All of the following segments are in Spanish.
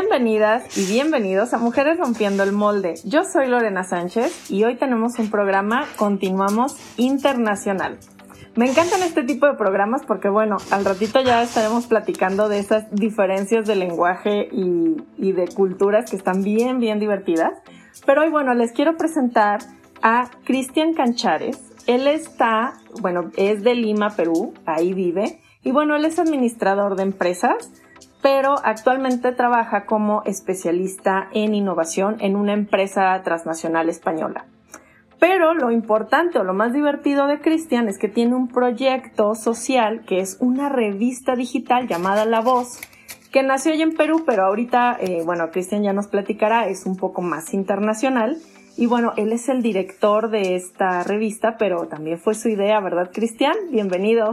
Bienvenidas y bienvenidos a Mujeres Rompiendo el Molde. Yo soy Lorena Sánchez y hoy tenemos un programa Continuamos Internacional. Me encantan este tipo de programas porque, bueno, al ratito ya estaremos platicando de esas diferencias de lenguaje y, de culturas que están bien, bien divertidas. Pero hoy, bueno, les quiero presentar a Cristian Canchares. Él está, bueno, es de Lima, Perú, ahí vive. Y bueno, él es administrador de empresas pero actualmente trabaja como especialista en innovación en una empresa transnacional española. Pero lo importante o lo más divertido de Cristian es que tiene un proyecto social que es una revista digital llamada La Voz, que nació ya en Perú, pero ahorita, eh, bueno, Cristian ya nos platicará, es un poco más internacional. Y bueno, él es el director de esta revista, pero también fue su idea, ¿verdad, Cristian? Bienvenido.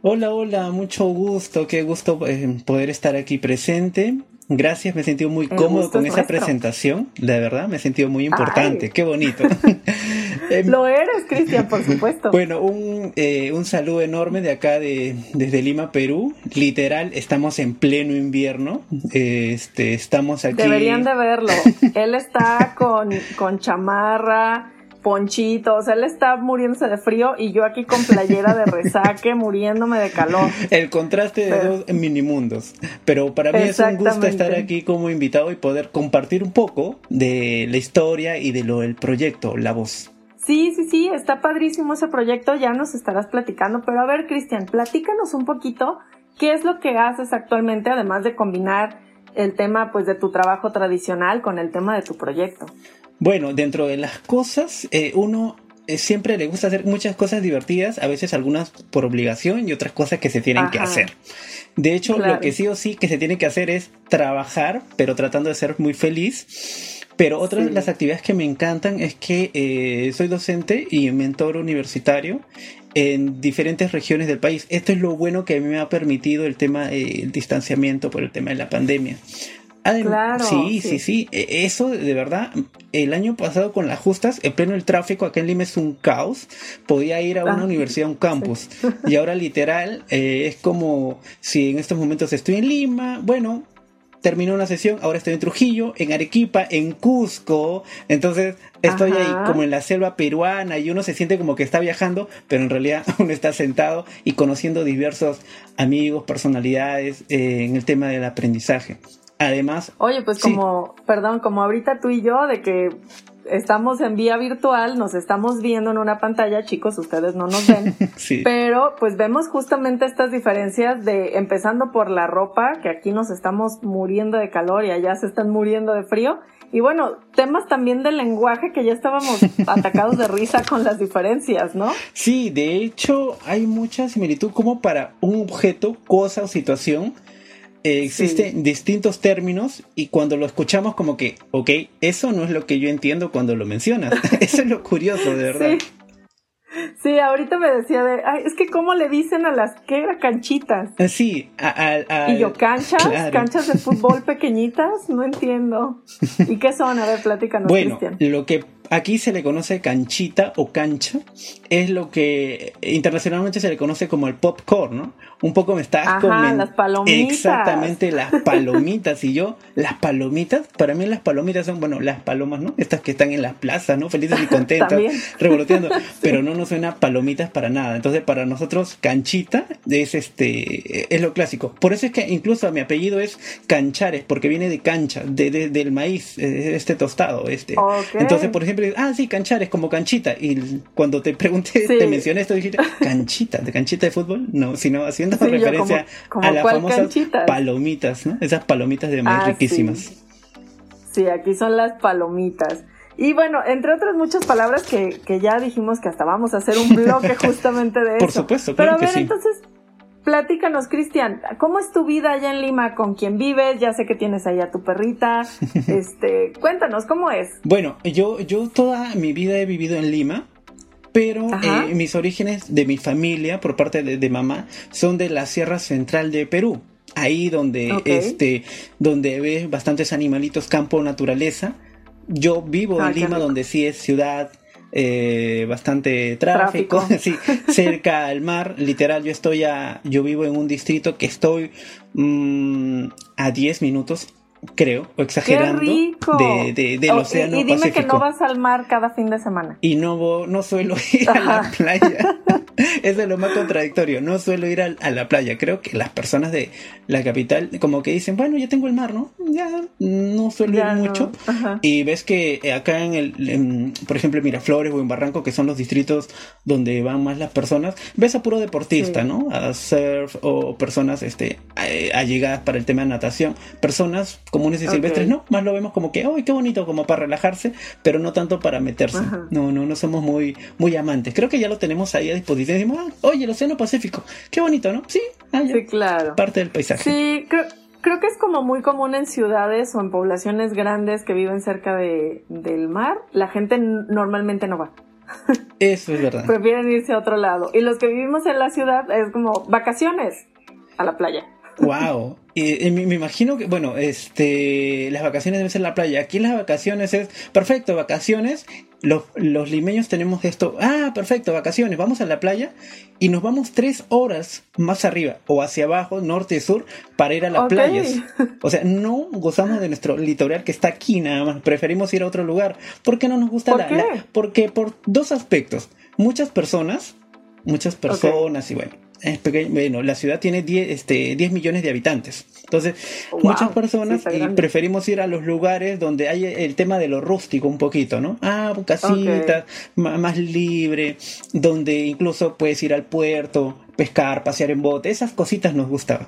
Hola, hola, mucho gusto, qué gusto eh, poder estar aquí presente. Gracias, me he sentido muy cómodo con esa presentación, de verdad, me he sentido muy importante, qué bonito. Em, Lo eres, Cristian, por supuesto. Bueno, un, eh, un saludo enorme de acá, de, desde Lima, Perú. Literal, estamos en pleno invierno. Este, estamos aquí. Deberían de verlo. Él está con, con chamarra, ponchito, o sea, él está muriéndose de frío y yo aquí con playera de resaque, muriéndome de calor. El contraste de dos minimundos. Pero para mí es un gusto estar aquí como invitado y poder compartir un poco de la historia y de lo del proyecto, La Voz. Sí, sí, sí, está padrísimo ese proyecto, ya nos estarás platicando, pero a ver, Cristian, platícanos un poquito qué es lo que haces actualmente, además de combinar el tema pues de tu trabajo tradicional con el tema de tu proyecto. Bueno, dentro de las cosas, eh, uno eh, siempre le gusta hacer muchas cosas divertidas, a veces algunas por obligación y otras cosas que se tienen que hacer. De hecho, lo que sí o sí que se tiene que hacer es trabajar, pero tratando de ser muy feliz. Pero otra de las actividades que me encantan es que eh, soy docente y mentor universitario en diferentes regiones del país. Esto es lo bueno que a mí me ha permitido el tema del distanciamiento por el tema de la pandemia claro, sí, sí, sí, e, Eso de verdad, el año pasado con las justas, en pleno el tráfico acá en Lima es un caos. Podía ir a una ah, universidad, a un campus. Y ahora literal eh, es como si en estos momentos estoy en Lima, bueno, terminó una sesión, ahora estoy en Trujillo, en Arequipa, en Cusco, entonces estoy ahí como en la selva peruana y uno se siente como que está viajando, pero en realidad uno está sentado y conociendo diversos amigos, personalidades eh, en el tema del aprendizaje. Además. Oye, pues como, perdón, como ahorita tú y yo, de que estamos en vía virtual, nos estamos viendo en una pantalla, chicos, ustedes no nos ven, sí. pero pues vemos justamente estas diferencias de empezando por la ropa, que aquí nos estamos muriendo de calor y allá se están muriendo de frío. Y bueno, temas también del lenguaje que ya estábamos atacados de risa con las diferencias, ¿no? Sí, de hecho hay mucha similitud como para un objeto, cosa o situación eh, existen distintos términos y cuando lo escuchamos como que, ok, eso no es lo que yo entiendo cuando lo mencionas. eso es lo curioso, de verdad. Sí. ahorita me decía de, ay, es que cómo le dicen a las que era canchitas. Ah, sí, a, y yo canchas, canchas de fútbol pequeñitas, no entiendo. ¿Y qué son? A ver, platícanos. Bueno, lo que aquí se le conoce canchita o cancha, es lo que internacionalmente se le conoce como el popcorn, ¿no? Un poco me estás comiendo. las palomitas. Exactamente, las palomitas. y yo, las palomitas, para mí las palomitas son, bueno, las palomas, ¿no? Estas que están en las plazas, ¿no? Felices y contentas, revoloteando. Pero no nos suena palomitas para nada. Entonces, para nosotros, canchita es este, es lo clásico. Por eso es que incluso mi apellido es Canchares, porque viene de cancha, de, del maíz, este tostado, este. Entonces, por ejemplo, ah, sí, canchares, como canchita. Y cuando te pregunté, te mencioné esto, dijiste, canchita, de canchita de fútbol, no, sino haciendo referencia a las famosas palomitas, ¿no? Esas palomitas de maíz ah, riquísimas. Sí. aquí son las palomitas. Y bueno, entre otras muchas palabras que, que, ya dijimos que hasta vamos a hacer un bloque justamente de eso. Por supuesto, claro Pero a ver, entonces, platícanos, Cristian, ¿cómo es tu vida allá en Lima? ¿Con quién vives? Ya sé que tienes allá tu perrita. Este, cuéntanos, ¿cómo es? Bueno, yo, yo toda mi vida he vivido en Lima, pero eh, mis orígenes de mi familia, por parte de, mamá, son de la Sierra Central de Perú. Ahí donde, este, donde ves bastantes animalitos, campo, naturaleza. Yo vivo ah, en Lima, donde sí es ciudad, eh, bastante tráfico, sí, cerca al mar, literal, yo estoy a, yo vivo en un distrito que estoy mm, a 10 minutos creo, o exagerando, de, del océano y, dime que no vas al mar cada fin de semana. Y no, no suelo ir a la playa. Eso es lo más contradictorio. No suelo ir a, la playa. Creo que las personas de la capital como que dicen, bueno, ya tengo el mar, ¿no? Ya no suelo ir mucho. Y ves que acá en el, por ejemplo, en Miraflores o en Barranco, que son los distritos donde van más las personas, ves a puro deportista, ¿no? A surf o personas este, allegadas para el tema de natación. Personas comunes y silvestres, no, más lo vemos como que, ¡ay, qué bonito! Como para relajarse, pero no tanto para meterse. No, no, no somos muy, muy amantes. Creo que ya lo tenemos ahí a disposición. Decimos, ah, oye, el Océano Pacífico, qué bonito, ¿no? Sí, ah, sí, claro. Parte del paisaje. Sí, creo, creo que es como muy común en ciudades o en poblaciones grandes que viven cerca de, del mar. La gente normalmente no va. Eso es verdad. Prefieren irse a otro lado. Y los que vivimos en la ciudad es como vacaciones a la playa. Wow. Y, me, imagino que, bueno, este, las vacaciones deben ser la playa. Aquí las vacaciones es, perfecto, vacaciones. Los, los limeños tenemos esto, ah, perfecto, vacaciones, vamos a la playa y nos vamos tres horas más arriba o hacia abajo, norte y sur, para ir a las playas. O sea, no gozamos de nuestro litoral que está aquí nada más, preferimos ir a otro lugar. ¿Por qué no nos gusta la, Porque por dos aspectos. Muchas personas, muchas personas y bueno bueno, la ciudad tiene 10, este, 10 millones de habitantes. Entonces, muchas personas preferimos ir a los lugares donde hay el tema de lo rústico un poquito, ¿no? Ah, casitas, más libre, donde incluso puedes ir al puerto, pescar, pasear en bote, esas cositas nos gustaban.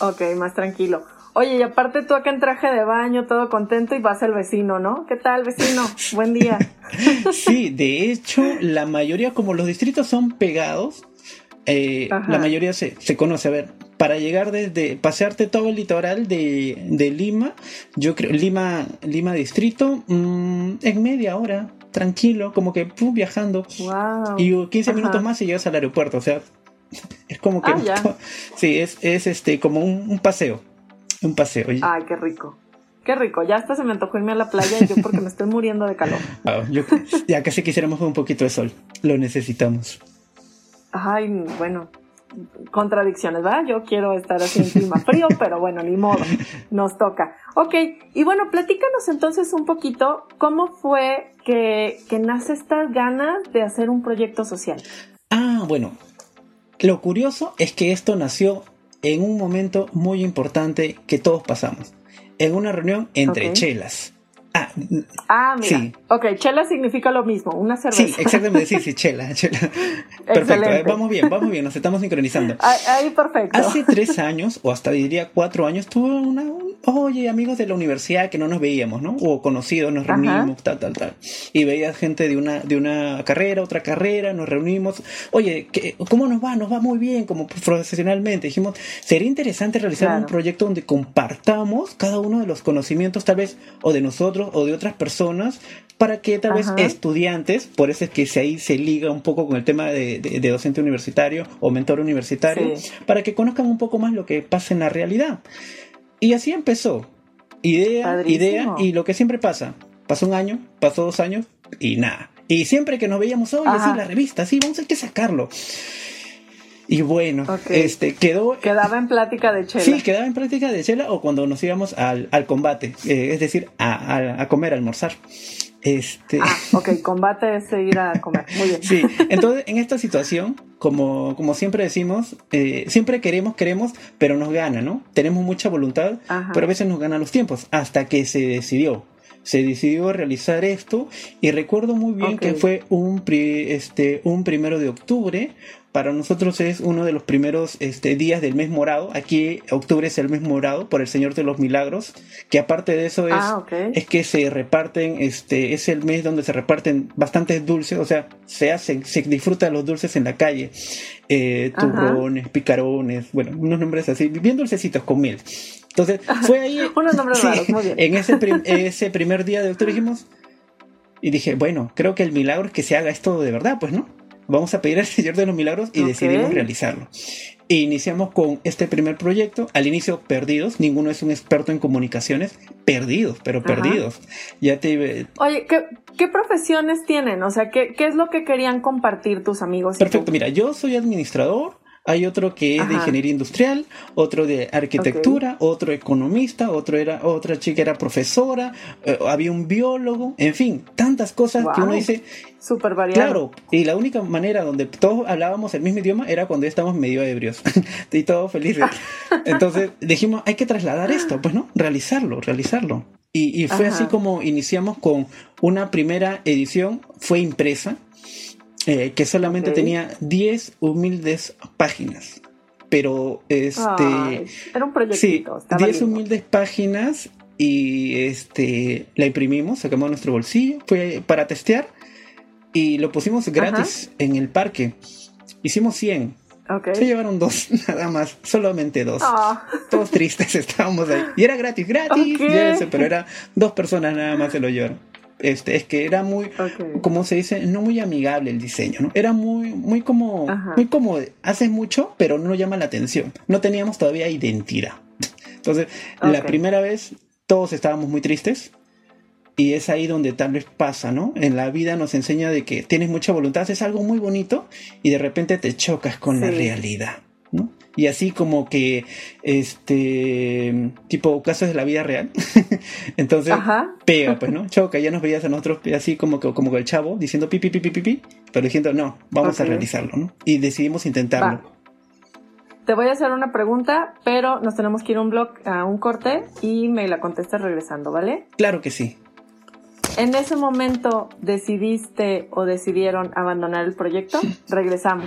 Ok, más tranquilo. Oye, y aparte tú acá en traje de baño, todo contento y vas el vecino, ¿no? ¿Qué tal, vecino? Buen día. sí, de hecho, la mayoría, como los distritos son pegados, eh, la mayoría se, se, conoce. A ver, para llegar desde, pasearte todo el litoral de, de Lima, yo creo, Lima, Lima Distrito, mm, en media hora, tranquilo, como que viajando. Y 15 minutos más y llegas al aeropuerto, o sea, es como que... Ah, sí, es, es este, como un, paseo, un paseo. Ay, qué rico. Qué rico, ya hasta se me antojó irme a la playa y yo porque me estoy muriendo de calor. Ya casi quisiéramos un poquito de sol, lo necesitamos. Ay, bueno, contradicciones, ¿verdad? Yo quiero estar así en clima frío, pero bueno, ni modo, nos toca. Ok, y bueno, platícanos entonces un poquito cómo fue que, que nace esta ganas de hacer un proyecto social. Ah, bueno, lo curioso es que esto nació en un momento muy importante que todos pasamos, en una reunión entre chelas. Ah, ah, mira. Sí. Ok, chela significa lo mismo, una cerveza. Sí, exactamente, sí, sí, chela, chela. Perfecto, eh, vamos bien, vamos bien, nos estamos sincronizando. Ahí, perfecto. Hace tres años, o hasta diría cuatro años, tuve una, oye, amigos de la universidad que no nos veíamos, ¿no? O conocidos, nos reunimos, tal, tal, tal. Y veías gente de una, de una carrera, otra carrera, nos reunimos. Oye, ¿cómo nos va? Nos va muy bien, como profesionalmente. Dijimos, sería interesante realizar un proyecto donde compartamos cada uno de los conocimientos, tal vez, o de nosotros, o de otras personas, para que tal vez estudiantes, por eso es que ahí se liga un poco con el tema de, de, docente universitario o mentor universitario, para que conozcan un poco más lo que pasa en la realidad. Y así empezó. Idea, idea, y lo que siempre pasa. Pasó un año, pasó dos años y nada. Y siempre que nos veíamos, oye, sí, la revista, sí, vamos a tener que sacarlo. Y bueno, este quedó. Quedaba en plática de chela. Sí, quedaba en plática de chela o cuando nos íbamos al, al combate, eh, es decir, a, a, comer, a almorzar. Este... Ah, ok, combate es ir a comer. Muy bien. Sí, entonces en esta situación, como, como siempre decimos, eh, siempre queremos, queremos, pero nos gana, ¿no? Tenemos mucha voluntad, pero a veces nos ganan los tiempos, hasta que se decidió. Se decidió realizar esto y recuerdo muy bien que fue un, este, un primero de octubre para nosotros es uno de los primeros este, días del mes morado. Aquí octubre es el mes morado por el Señor de los Milagros, que aparte de eso es, ah, es que se reparten, este, es el mes donde se reparten bastantes dulces, o sea, se hacen, se disfrutan los dulces en la calle, eh, turrones, picarones, bueno, unos nombres así, bien dulcecitos con miel. Entonces, fue ahí. unos nombres raros, muy bien. En ese, ese primer día de octubre dijimos, y dije, bueno, creo que el milagro es que se haga esto de verdad, pues, ¿no? Vamos a pedir al Señor de los Milagros y decidimos realizarlo. E iniciamos con este primer proyecto. Al inicio, perdidos. Ninguno es un experto en comunicaciones. Perdidos, pero perdidos. Ya te. Oye, ¿qué, profesiones tienen? O sea, ¿qué, ¿qué, es lo que querían compartir tus amigos? Perfecto, mira, yo soy administrador hay otro que es de ingeniería industrial, otro de arquitectura, otro economista, otro era, otra chica era profesora, eh, había un biólogo, en fin, tantas cosas que uno dice. Súper variado. Claro, y la única manera donde todos hablábamos el mismo idioma era cuando ya estábamos medio ebrios y todos felices. Entonces dijimos, hay que trasladar esto, pues no, realizarlo, realizarlo. Y, y fue así como iniciamos con una primera edición, fue impresa, eh, que solamente tenía 10 humildes páginas. Pero este. era un proyectito. Sí, 10 humildes páginas y este la imprimimos, sacamos nuestro bolsillo, fue para testear y lo pusimos gratis en el parque. Hicimos 100. Se llevaron dos, nada más, solamente dos. Ah. Todos tristes estábamos ahí. Y era gratis, gratis, pero era dos personas nada más se lo llevaron. Este, es que era muy, como se dice, no muy amigable el diseño, ¿no? Era muy, muy como, muy como, hace mucho, pero no llama la atención. No teníamos todavía identidad. Entonces, la primera vez todos estábamos muy tristes y es ahí donde tal vez pasa, ¿no? En la vida nos enseña de que tienes mucha voluntad, es algo muy bonito y de repente te chocas con la realidad. Y así como que este tipo casos de la vida real entonces pega pues no choca ya nos veías a nosotros así como que como el chavo diciendo pi pi pi pi pi, pero diciendo no vamos a realizarlo no y decidimos intentarlo Te voy a hacer una pregunta, pero nos tenemos que ir a un blog, a un corte y me la contestas regresando, ¿vale? Claro que sí. ¿En ese momento decidiste o decidieron abandonar el proyecto? Regresamos.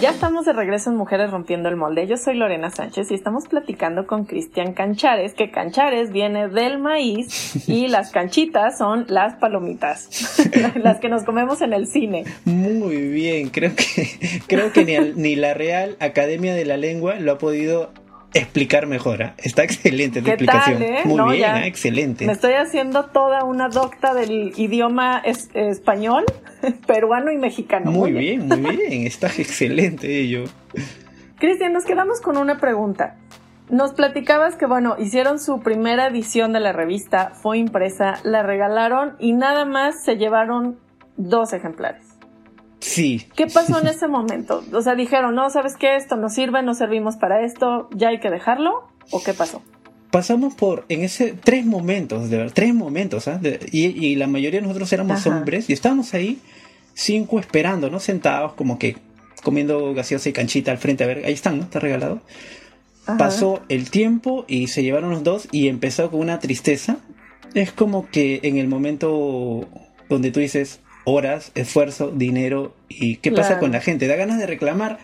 Ya estamos de regreso en Mujeres Rompiendo el Molde. Yo soy Lorena Sánchez y estamos platicando con Cristian Canchares, que Canchares viene del maíz y las canchitas son las palomitas, las que nos comemos en el cine. Muy bien, creo que, creo que ni, ni la Real Academia de la Lengua lo ha podido explicar mejor. ¿eh? Está excelente tu explicación. Eh? Muy bien, ¿eh? excelente. Me estoy haciendo toda una docta del idioma español, peruano y mexicano. Muy, bien, muy bien. Está excelente ello. Cristian, nos quedamos con una pregunta. Nos platicabas que, bueno, hicieron su primera edición de la revista, fue impresa, la regalaron y nada más se llevaron dos ejemplares. Sí. ¿Qué pasó en ese momento? O sea, dijeron, no, ¿sabes qué? Esto no sirve, no servimos para esto, ya hay que dejarlo. ¿O qué pasó? Pasamos por, en ese, tres momentos, de verdad, tres momentos, ¿ah? y, la mayoría de nosotros éramos hombres y estábamos ahí, cinco esperando, ¿no? Sentados como que comiendo gaseosa y canchita al frente, a ver, ahí están, ¿no? Está regalado. Pasó el tiempo y se llevaron los dos y empezó con una tristeza. Es como que en el momento donde tú dices, horas, esfuerzo, dinero y qué pasa con la gente. Da ganas de reclamar.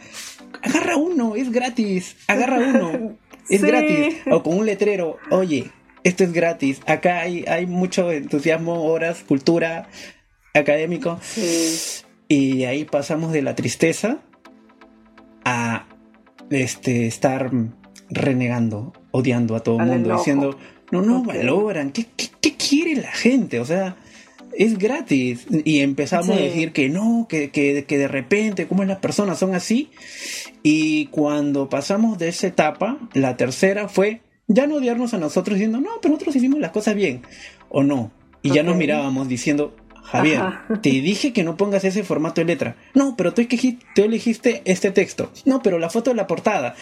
Agarra uno, es gratis. Agarra uno, es gratis. O con un letrero, oye, esto es gratis. Acá hay, hay mucho entusiasmo, horas, cultura, académico. Y ahí pasamos de la tristeza a este, estar renegando, odiando a todo el mundo, diciendo, no, no valoran, ¿Qué, ¿qué, qué, quiere la gente? O sea, es gratis. Y empezamos a decir que no, que, que, que de repente, como las personas son así. Y cuando pasamos de esa etapa, la tercera fue, ya no odiarnos a nosotros diciendo, no, pero nosotros hicimos las cosas bien, o no. Y ya nos mirábamos diciendo, Javier, te dije que no pongas ese formato de letra. No, pero tú, tú elegiste este texto. No, pero la foto de la portada.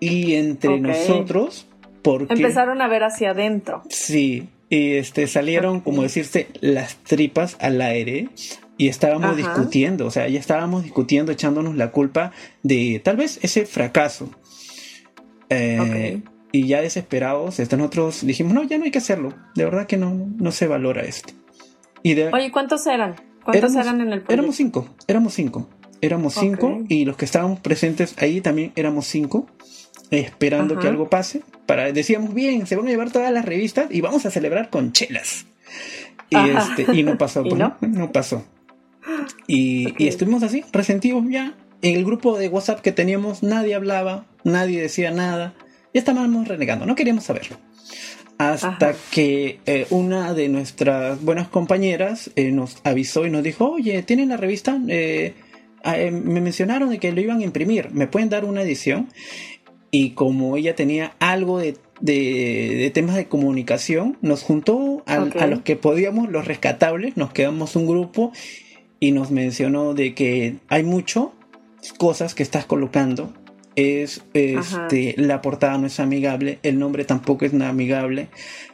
Y entre nosotros, porque... Empezaron a ver hacia adentro. Sí, y este, salieron, como decirse, las tripas al aire y estábamos discutiendo, o sea, ya estábamos discutiendo, echándonos la culpa de tal vez ese fracaso. Eh, y ya desesperados, este, nosotros dijimos, no, ya no hay que hacerlo, de verdad que no, no se valora esto. Y Oye, ¿cuántos eran? ¿Cuántos eran en el proyecto? Éramos cinco, éramos cinco, éramos cinco y los que estábamos presentes ahí también éramos cinco, esperando que algo pase. Para, decíamos, bien, se van a llevar todas las revistas y vamos a celebrar con chelas. Y, este, y no pasó, pues, no? no pasó. Y, y, estuvimos así, resentidos ya. En el grupo de WhatsApp que teníamos, nadie hablaba, nadie decía nada. Ya estábamos renegando, no queríamos saberlo. Hasta que eh, una de nuestras buenas compañeras eh, nos avisó y nos dijo, oye, ¿tienen la revista? Eh, me mencionaron de que lo iban a imprimir, ¿me pueden dar una edición? Y como ella tenía algo de, de, temas de comunicación, nos juntó a, a los que podíamos, los rescatables, nos quedamos un grupo y nos mencionó de que hay mucho cosas que estás colocando. Es este la portada no es amigable, el nombre tampoco es amigable.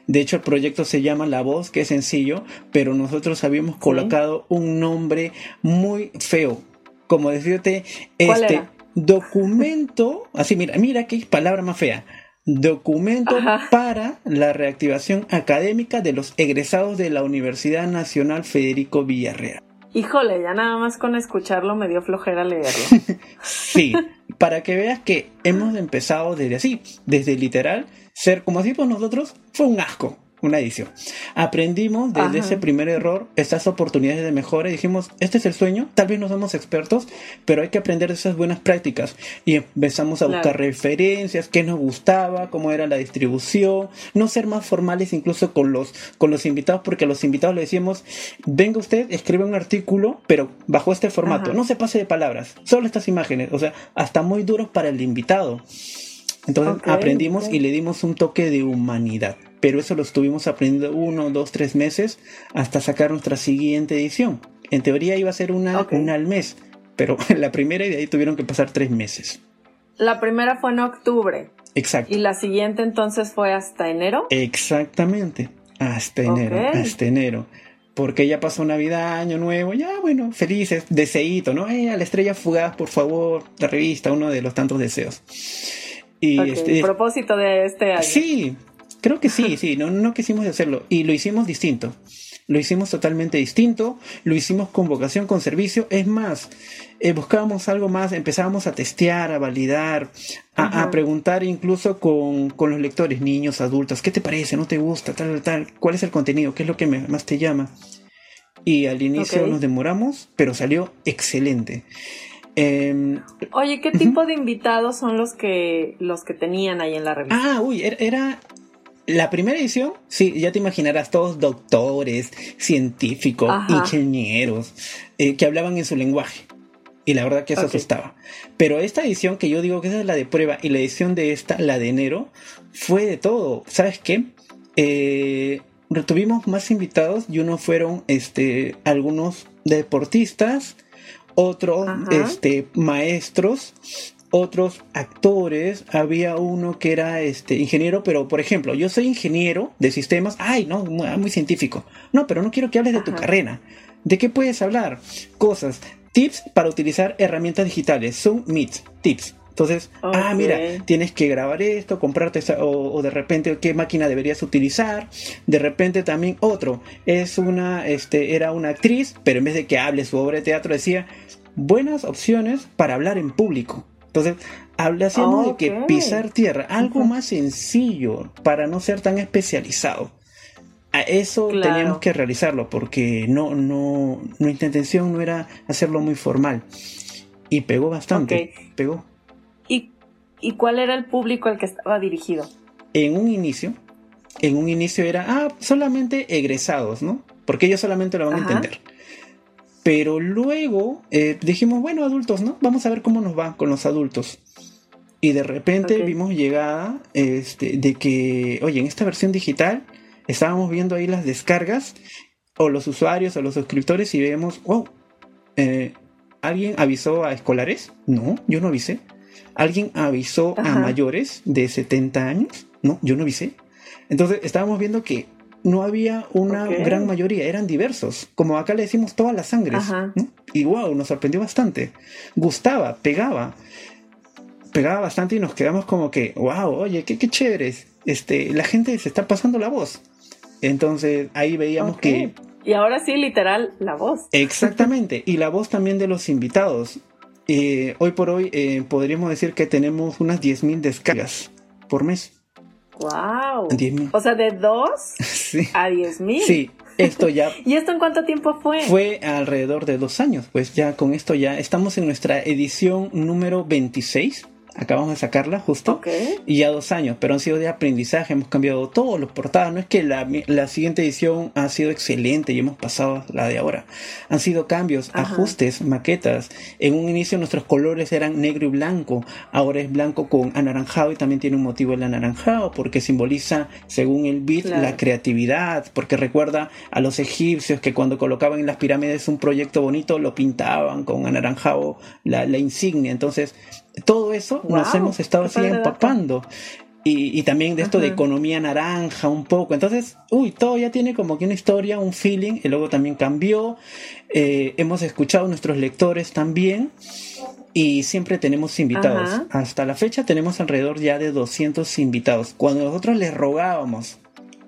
De hecho, el proyecto se llama La Voz, que es sencillo, pero nosotros habíamos colocado un nombre muy feo. Como decirte, este documento, así mira, mira qué palabra más fea. Documento para la reactivación académica de los egresados de la Universidad Nacional Federico Villarreal. Híjole, ya nada más con escucharlo me dio flojera leerlo. sí, para que veas que hemos empezado desde así, desde literal, ser como decimos nosotros, fue un asco una edición. Aprendimos desde ese primer error estas oportunidades de mejora y dijimos, este es el sueño, tal vez no somos expertos, pero hay que aprender de esas buenas prácticas. Y empezamos a buscar referencias, qué nos gustaba, cómo era la distribución, no ser más formales incluso con los, con los invitados, porque a los invitados le decíamos, venga usted, escribe un artículo, pero bajo este formato, no se pase de palabras, solo estas imágenes, o sea, hasta muy duros para el invitado. Entonces aprendimos y le dimos un toque de humanidad pero eso lo estuvimos aprendiendo uno, dos, tres meses hasta sacar nuestra siguiente edición. En teoría iba a ser una, una al mes, pero la primera y de ahí tuvieron que pasar tres meses. La primera fue en octubre. Exacto. ¿Y la siguiente entonces fue hasta enero? Exactamente, hasta enero, hasta enero. Porque ya pasó Navidad, Año Nuevo, ya bueno, felices, deseito, ¿no? Eh, a la estrella fugaz, por favor, la revista, uno de los tantos deseos. Y este, propósito de este año. Sí, Creo que sí, sí, no, no quisimos hacerlo y lo hicimos distinto. Lo hicimos totalmente distinto, lo hicimos con vocación, con servicio. Es más, eh, buscábamos algo más, empezábamos a testear, a validar, a, preguntar incluso con, los lectores, niños, adultos, ¿qué te parece? ¿No te gusta? Tal, tal, ¿cuál es el contenido? ¿Qué es lo que más te llama? Y al inicio nos demoramos, pero salió excelente. Em, Oye, ¿qué tipo de invitados son los que los que tenían ahí en la revista? Ah, uy, era la primera edición, sí, ya te imaginarás, todos doctores, científicos, ingenieros, eh, que hablaban en su lenguaje. Y la verdad que eso asustaba. Pero esta edición, que yo digo que esa es la de prueba, y la edición de esta, la de enero, fue de todo. ¿Sabes qué? Eh, tuvimos más invitados y uno fueron este, algunos deportistas, otros este, maestros otros actores, había uno que era este ingeniero, pero por ejemplo, yo soy ingeniero de sistemas, ay, no, muy, científico. No, pero no quiero que hables de tu carrera. ¿De qué puedes hablar? Cosas, tips para utilizar herramientas digitales, son MITs, tips. Entonces, ah, mira, tienes que grabar esto, comprarte esa, o, de repente qué máquina deberías utilizar. De repente también otro, es una, este, era una actriz, pero en vez de que hable su obra de teatro decía buenas opciones para hablar en público. Entonces, hablamos de que pisar tierra, algo más sencillo para no ser tan especializado. A eso teníamos que realizarlo porque no, no, nuestra intención no era hacerlo muy formal. Y pegó bastante, pegó. ¿Y, ¿Y cuál era el público al que estaba dirigido? En un inicio, en un inicio era, ah, solamente egresados, ¿no? Porque ellos solamente lo van a entender. Pero luego eh, dijimos, bueno, adultos, ¿no? Vamos a ver cómo nos va con los adultos. Y de repente vimos llegada este, de que, oye, en esta versión digital estábamos viendo ahí las descargas o los usuarios o los suscriptores y vemos, wow, eh, ¿alguien avisó a escolares? No, yo no avisé. ¿Alguien avisó a mayores de 70 años? No, yo no avisé. Entonces estábamos viendo que no había una gran mayoría, eran diversos. Como acá le decimos todas las sangres. Y wow, nos sorprendió bastante. Gustaba, pegaba. Pegaba bastante y nos quedamos como que, wow, oye, qué, qué chévere. Este, la gente se está pasando la voz. Entonces ahí veíamos que... Y ahora sí, literal, la voz. Exactamente. y la voz también de los invitados. Eh, hoy por hoy eh, podríamos decir que tenemos unas 10.000 descargas por mes. ¡Wow! O sea, de 2 a 10.000. Sí, esto ya. ¿Y esto en cuánto tiempo fue? Fue alrededor de dos años. Pues ya con esto ya estamos en nuestra edición número 26 acabamos de sacarla justo. Y ya dos años, pero han sido de aprendizaje, hemos cambiado todos los portadas. No es que la, la, siguiente edición ha sido excelente y hemos pasado la de ahora. Han sido cambios, ajustes, maquetas. En un inicio nuestros colores eran negro y blanco, ahora es blanco con anaranjado y también tiene un motivo el anaranjado porque simboliza, según el beat, la creatividad, porque recuerda a los egipcios que cuando colocaban en las pirámides un proyecto bonito lo pintaban con anaranjado la, la insignia. Entonces, todo eso nos hemos estado así empapando. Y, también de esto de economía naranja un poco. Entonces, uy, todo ya tiene como que una historia, un feeling. Y luego también cambió. Eh, hemos escuchado a nuestros lectores también. Y siempre tenemos invitados. Hasta la fecha tenemos alrededor ya de 200 invitados. Cuando nosotros les rogábamos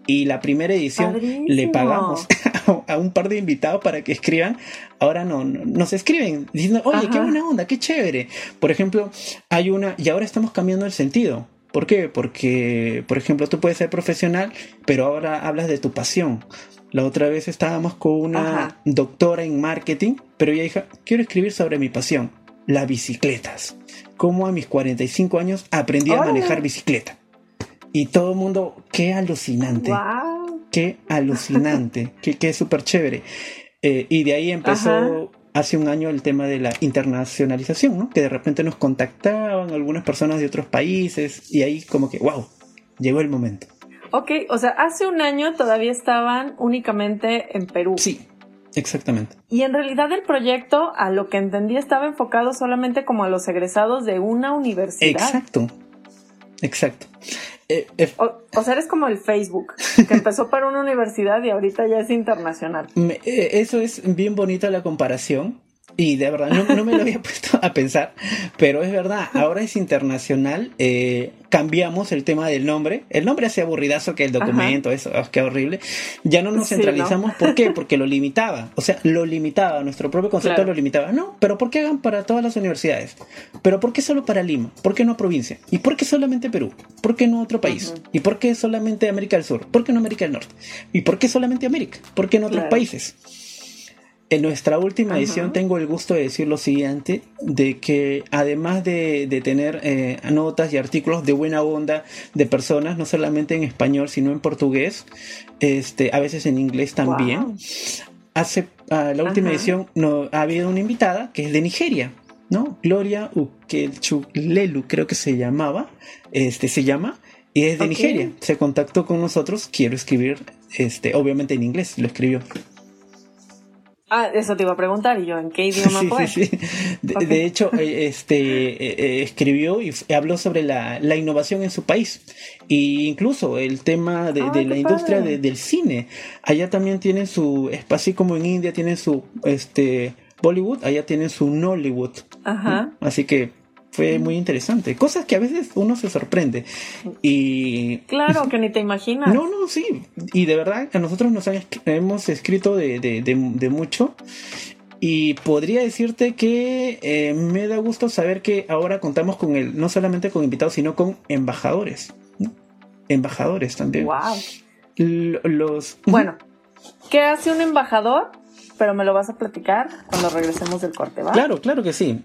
y la primera edición le pagamos a un par de invitados para que escriban. Ahora no, nos escriben diciendo, oye, qué buena onda, qué chévere. Por ejemplo, hay una, y ahora estamos cambiando el sentido. ¿Por qué? Porque, por ejemplo, tú puedes ser profesional, pero ahora hablas de tu pasión. La otra vez estábamos con una doctora en marketing, pero ella dijo, quiero escribir sobre mi pasión, las bicicletas. Cómo a mis 45 años aprendí a manejar bicicleta. Y todo el mundo, qué alucinante. Qué alucinante. qué, qué súper chévere. Eh, y de ahí empezó hace un año el tema de la internacionalización, ¿no? Que de repente nos contactaban algunas personas de otros países y ahí como que, wow, llegó el momento. Ok, o sea, hace un año todavía estaban únicamente en Perú. Sí, exactamente. Y en realidad el proyecto, a lo que entendí, estaba enfocado solamente como a los egresados de una universidad. Exacto, exacto. Eh, eh, o, sea, eres como el Facebook, que empezó para una universidad y ahorita ya es internacional. Eh, eso es bien bonita la comparación. Y de verdad, no, me lo había puesto a pensar, pero es verdad, ahora es internacional, eh, cambiamos el tema del nombre, el nombre hace aburridazo que el documento, eso, oh, qué horrible, ya no nos centralizamos, ¿por qué? Porque lo limitaba, o sea, lo limitaba, nuestro propio concepto lo limitaba, no, pero ¿por qué hagan para todas las universidades? ¿Pero por qué solo para Lima? ¿Por qué no provincia? ¿Y por qué solamente Perú? ¿Por qué no otro país? ¿Y por qué solamente América del Sur? ¿Por qué no América del Norte? ¿Y por qué solamente América? ¿Por qué no otros países? En nuestra última edición tengo el gusto de decir lo siguiente, de que además de, tener eh, notas y artículos de buena onda de personas, no solamente en español, sino en portugués, este, a veces en inglés también, hace ah, la última edición no, ha habido una invitada que es de Nigeria, ¿no? Gloria Ukelchulelu, creo que se llamaba, este, se llama, y es de Nigeria. Se contactó con nosotros, quiero escribir, este, obviamente en inglés, lo escribió. Ah, eso te iba a preguntar, y yo, ¿en qué idioma fue? Sí, sí. De, hecho, eh, este, eh, eh, escribió y habló sobre la, innovación en su país. E incluso el tema de, la industria del cine. Allá también tienen su, así como en India tienen su, este, Bollywood, allá tienen su Nollywood. Ajá. Así que fue muy interesante. Cosas que a veces uno se sorprende. Y. Claro, que ni te imaginas. No, no, sí. Y de verdad, a nosotros nos hemos escrito de, mucho. Y podría decirte que eh, me da gusto saber que ahora contamos con el, no solamente con invitados, sino con embajadores. Embajadores también. Wow. los. Bueno, ¿qué hace un embajador? Pero me lo vas a platicar cuando regresemos del corte, ¿va? Claro, claro que sí.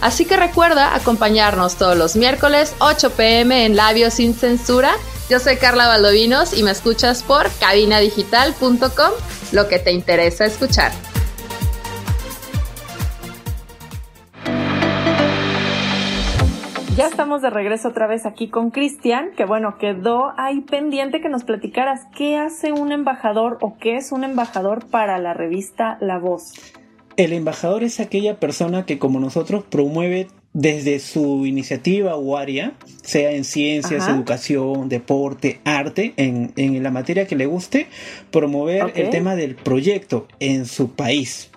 Así que recuerda acompañarnos todos los miércoles 8 pm en Labios sin Censura. Yo soy Carla Valdovinos y me escuchas por cabinadigital.com, lo que te interesa escuchar. Ya estamos de regreso otra vez aquí con Cristian, que bueno, quedó ahí pendiente que nos platicaras qué hace un embajador o qué es un embajador para la revista La Voz. El embajador es aquella persona que como nosotros promueve desde su iniciativa o área, sea en ciencias, educación, deporte, arte, en, la materia que le guste, promover el tema del proyecto en su país.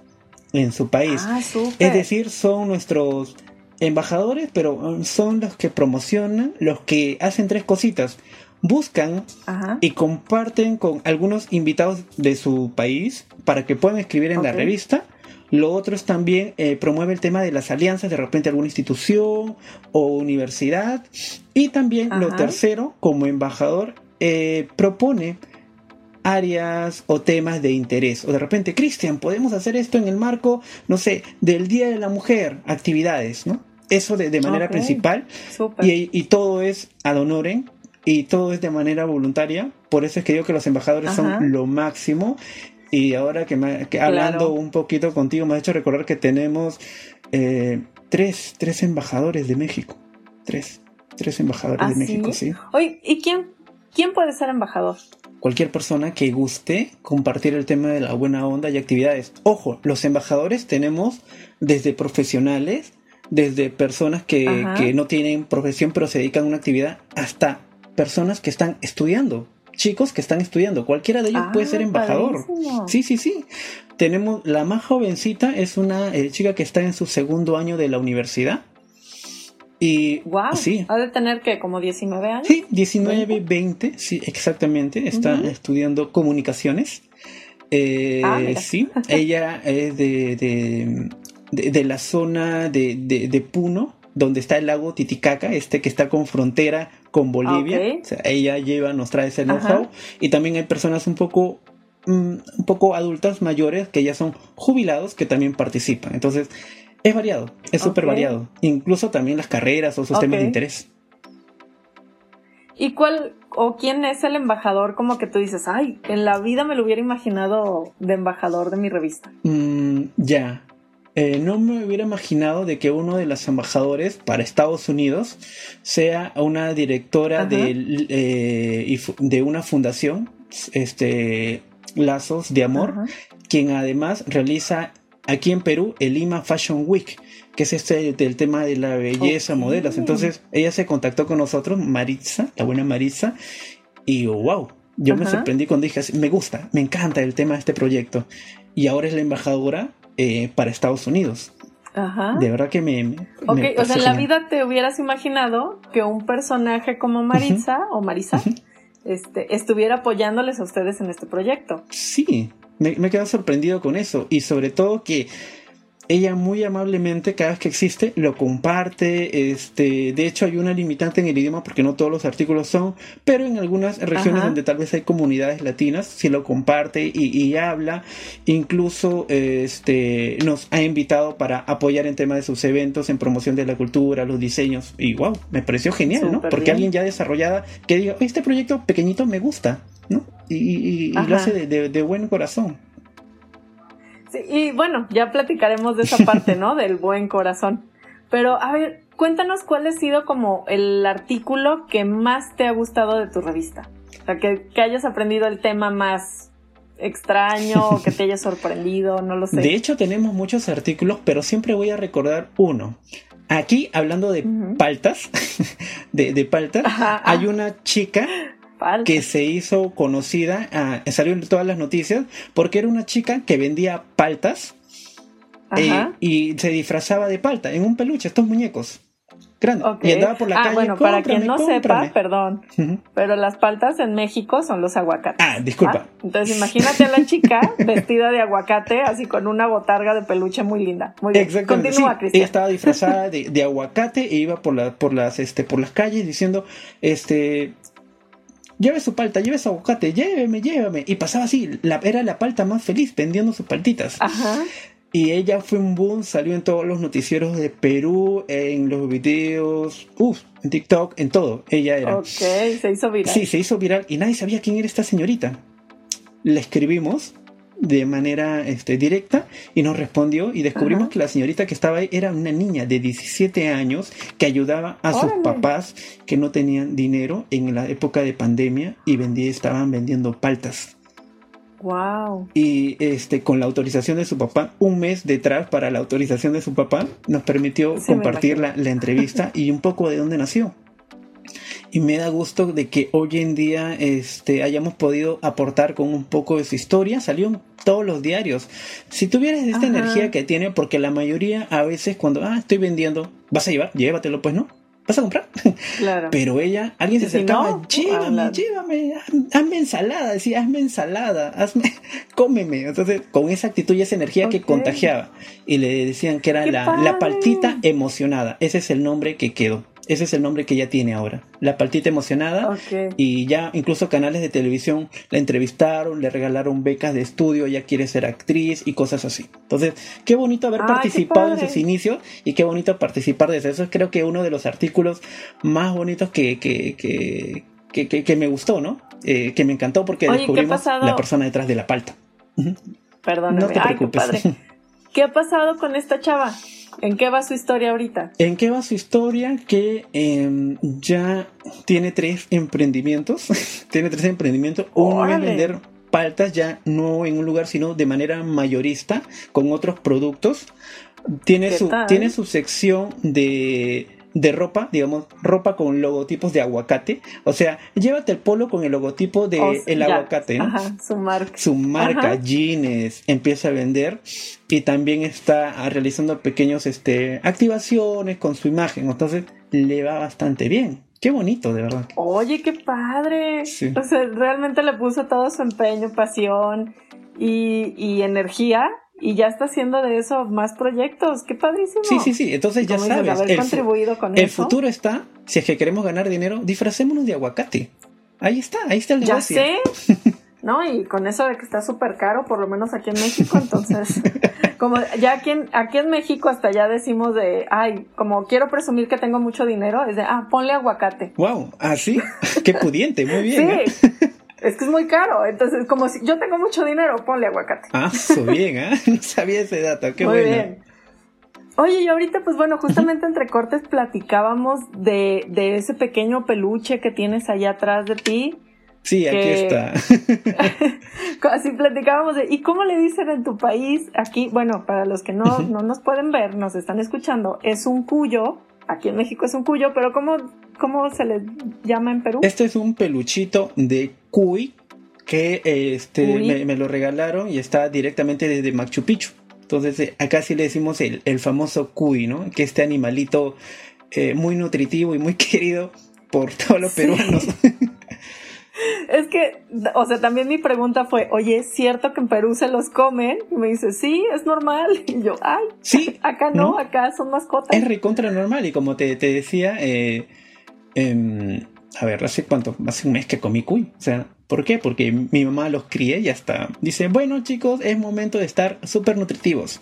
En su país. Ah, es decir, son nuestros embajadores, pero um, son los que promocionan, los que hacen tres cositas. Buscan y comparten con algunos invitados de su país para que puedan escribir en la revista. Lo otro es también eh, promueve el tema de las alianzas, de repente alguna institución o universidad. Y también lo tercero, como embajador, eh, propone áreas o temas de interés. O de repente, Cristian, podemos hacer esto en el marco, no sé, del Día de la Mujer, actividades, ¿no? Eso de, manera principal. Y, todo es ad honorem y todo es de manera voluntaria. Por eso es que digo que los embajadores son lo máximo. Y ahora que, me, hablando un poquito contigo, me ha hecho recordar que tenemos eh, tres, tres embajadores de México. Tres. Tres embajadores de ¿Ah, México, sí. Oye, ¿y quién, quién puede ser embajador? Cualquier persona que guste compartir el tema de la buena onda y actividades. Ojo, los embajadores tenemos desde profesionales desde personas que, no tienen profesión pero se dedican a una actividad hasta personas que están estudiando, chicos que están estudiando, cualquiera de ellos puede ser ah, embajador. Sí, sí, sí. Tenemos la más jovencita es una eh, chica que está en su segundo año de la universidad. Y wow, sí. ha de tener que como 19 años. Sí, 19, 20, sí, exactamente. Está estudiando comunicaciones. Eh, ah, sí, ella es de, de, la zona de, de, Puno, donde está el lago Titicaca, este que está con frontera con Bolivia. ella lleva, nos trae ese know-how. Y también hay personas un poco, mm, un poco adultas, mayores, que ya son jubilados, que también participan. Entonces, es variado, es súper variado. Incluso también las carreras o sus temas de interés. ¿Y cuál o quién es el embajador como que tú dices, ay, en la vida me lo hubiera imaginado de embajador de mi revista? Mm, ya, eh, no me hubiera imaginado de que uno de los embajadores para Estados Unidos sea una directora de, eh, de, una fundación, este, Lazos de Amor, quien además realiza aquí en Perú el Lima Fashion Week, que es este del tema de la belleza, modelos. Entonces ella se contactó con nosotros, Maritza, la buena Maritza, y wow, yo me sorprendí cuando dije, me gusta, me encanta el tema de este proyecto. Y ahora es la embajadora eh, para Estados Unidos. Ajá. De verdad que me. ok, o sea, en la vida te hubieras imaginado que un personaje como Marisa o Marisa este, estuviera apoyándoles a ustedes en este proyecto. Sí, me, me he quedado sorprendido con eso. Y sobre todo que ella muy amablemente cada vez que existe lo comparte. Este, de hecho hay una limitante en el idioma porque no todos los artículos son, pero en algunas regiones donde tal vez hay comunidades latinas sí lo comparte y, habla. Incluso este, nos ha invitado para apoyar en tema de sus eventos, en promoción de la cultura, los diseños. Y wow, me pareció genial, ¿no? Porque alguien ya desarrollada que diga, este proyecto pequeñito me gusta, ¿no? Y, lo hace de buen corazón y bueno, ya platicaremos de esa parte, ¿no? Del buen corazón. Pero a ver, cuéntanos cuál ha sido como el artículo que más te ha gustado de tu revista. O sea, que, hayas aprendido el tema más extraño o que te haya sorprendido, no lo sé. De hecho, tenemos muchos artículos, pero siempre voy a recordar uno. Aquí, hablando de paltas, de, paltas, hay una chica que se hizo conocida, uh, salió en todas las noticias, porque era una chica que vendía paltas eh, y se disfrazaba de palta en un peluche, estos muñecos. Grande. Y andaba por la ah, Bueno, para quien no sepa, perdón, pero las paltas en México son los aguacates. Ah, disculpa. Ah, entonces imagínate a la chica vestida de aguacate, así con una botarga de peluche muy linda. Muy bien. Continúa, sí, Ella estaba disfrazada de, de, aguacate e iba por, la, por, las, este, por las calles diciendo, este, lleve su palta, lleve su aguacate, lléveme, llévame. Y pasaba así, la, era la palta más feliz vendiendo sus paltitas. Ajá. Y ella fue un boom, salió en todos los noticieros de Perú, en los videos, uff, en TikTok, en todo. Ella era. Ok, se hizo viral. Sí, se hizo viral y nadie sabía quién era esta señorita. Le escribimos de manera este, directa y nos respondió y descubrimos que la señorita que estaba ahí era una niña de 17 años que ayudaba a sus papás que no tenían dinero en la época de pandemia y vendía, estaban vendiendo paltas. Wow. Y este, con la autorización de su papá, un mes detrás para la autorización de su papá, nos permitió compartir la, la entrevista y un poco de dónde nació y me da gusto de que hoy en día este, hayamos podido aportar con un poco de su historia. Salió en todos los diarios. Si tuvieras esta energía que tiene, porque la mayoría a veces cuando, ah, estoy vendiendo, vas a llevar, llévatelo pues, ¿no? ¿Vas a comprar? Claro. Pero ella, alguien se acercaba, llévame, llévame, hazme ensalada, decía, hazme ensalada, hazme, cómeme. Entonces, con esa actitud y esa energía que contagiaba. Y le decían que era la, la paltita emocionada. Ese es el nombre que quedó. Ese es el nombre que ella tiene ahora. La Paltita Emocionada. Y ya incluso canales de televisión la entrevistaron, le regalaron becas de estudio, ella quiere ser actriz y cosas así. Entonces, qué bonito haber participado en sus inicios y qué bonito participar de eso. Es creo que uno de los artículos más bonitos que, que, que, que, me gustó, ¿no? Eh, que me encantó porque descubrimos la persona detrás de la palta. Perdóname. No te preocupes. ¿Qué ha pasado con esta chava? ¿En qué va su historia ahorita? ¿En qué va su historia? Que em, ya tiene tres emprendimientos. tiene tres emprendimientos. Uno es vender paltas ya no en un lugar, sino de manera mayorista con otros productos. Tiene su, tiene su sección de de ropa, digamos, ropa con logotipos de aguacate. O sea, llévate el polo con el logotipo de el aguacate, ¿no? Ajá, su marca. Su marca, jeans, empieza a vender y también está realizando pequeños este, activaciones con su imagen. Entonces, le va bastante bien. Qué bonito, de verdad. Oye, qué padre. O sea, realmente le puso todo su empeño, pasión y, y energía y ya está haciendo de eso más proyectos. Qué padrísimo. Sí, sí, sí. Entonces ya sabes. el, contribuido con el futuro está, si es que queremos ganar dinero, disfracémonos de aguacate. Ahí está, ahí está el negocio. Ya sé. No, y con eso de que está súper caro, por lo menos aquí en México, entonces, como ya aquí en, aquí en México hasta ya decimos de, ay, como quiero presumir que tengo mucho dinero, es de, ah, ponle aguacate. Wow, así, ¿Ah, qué pudiente, muy bien. Sí. ¿eh? Es que es muy caro. Entonces, como si yo tengo mucho dinero, ponle aguacate. Ah, eso bien, ¿eh? No sabía ese dato, qué muy Bien. Oye, y ahorita, pues bueno, justamente entre cortes platicábamos de, de ese pequeño peluche que tienes allá atrás de ti. Sí, aquí está. Así platicábamos de, ¿y cómo le dicen en tu país? Aquí, bueno, para los que no, no nos pueden ver, nos están escuchando, es un cuyo aquí en México es un cuyo, pero ¿cómo, cómo se le llama en Perú? Este es un peluchito de cuy que este, Me, lo regalaron y está directamente desde Machu Picchu. Entonces eh, acá sí le decimos el, famoso cuy, ¿no? Que este animalito eh, muy nutritivo y muy querido por todos los peruanos. Es que, o sea, también mi pregunta fue, oye, ¿es cierto que en Perú se los comen? Y me dice, sí, es normal. Y yo, ay, sí, acá no, acá son mascotas. Es recontra normal y como te, decía, eh, em, a ver, ¿hace cuánto? Hace un mes que comí cuy. O sea, ¿por qué? Porque mi mamá los críe y hasta dice, bueno chicos, es momento de estar súper nutritivos.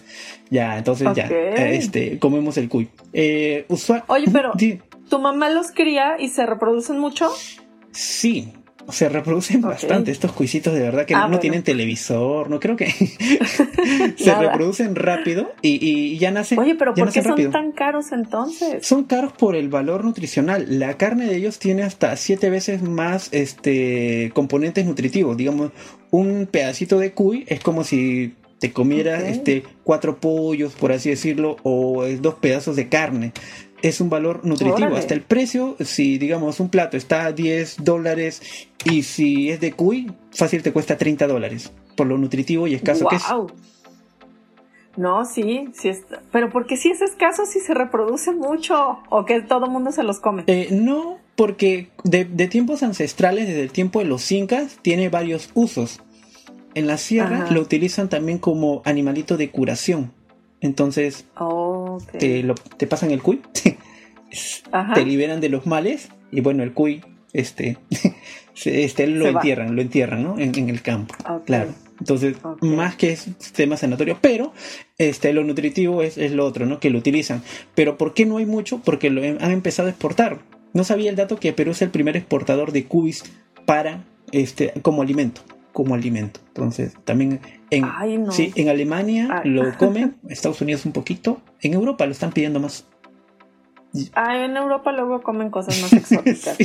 Ya, entonces ya, este, comemos el cuy. Eh, Oye, pero, ¿tu mamá los cría y se reproducen mucho? Sí, se reproducen bastante estos cuisitos de verdad que ah, no, tienen televisor, no creo que se reproducen rápido y, ya nacen. Oye, pero ¿por qué son tan caros entonces? Son caros por el valor nutricional. La carne de ellos tiene hasta siete veces más este componentes nutritivos. Digamos, un pedacito de cuy es como si te comieras este cuatro pollos, por así decirlo, o dos pedazos de carne es un valor nutritivo. Hasta el precio, si digamos un plato está a 10 dólares y si es de cuy, fácil te cuesta 30 dólares por lo nutritivo y escaso que es. No, sí, sí está. Pero porque si es escaso, si se reproduce mucho o que todo el mundo se los come. Eh, no, porque de, tiempos ancestrales, desde el tiempo de los incas, tiene varios usos. En la sierra lo utilizan también como animalito de curación. Entonces, te, lo, te pasan el cuy, te liberan de los males y bueno, el cuy este, este lo entierran, lo entierran, ¿no? En, el campo. Claro. Entonces, más que es tema sanatorio, pero este, lo nutritivo es, es, lo otro, ¿no? Que lo utilizan. Pero ¿por qué no hay mucho? Porque lo han empezado a exportar. No sabía el dato que Perú es el primer exportador de cubis para este como alimento, como alimento. Entonces, también en, sí, en Alemania lo comen, Estados Unidos un poquito, en Europa lo están pidiendo más. Ah, en Europa luego comen cosas más exóticas.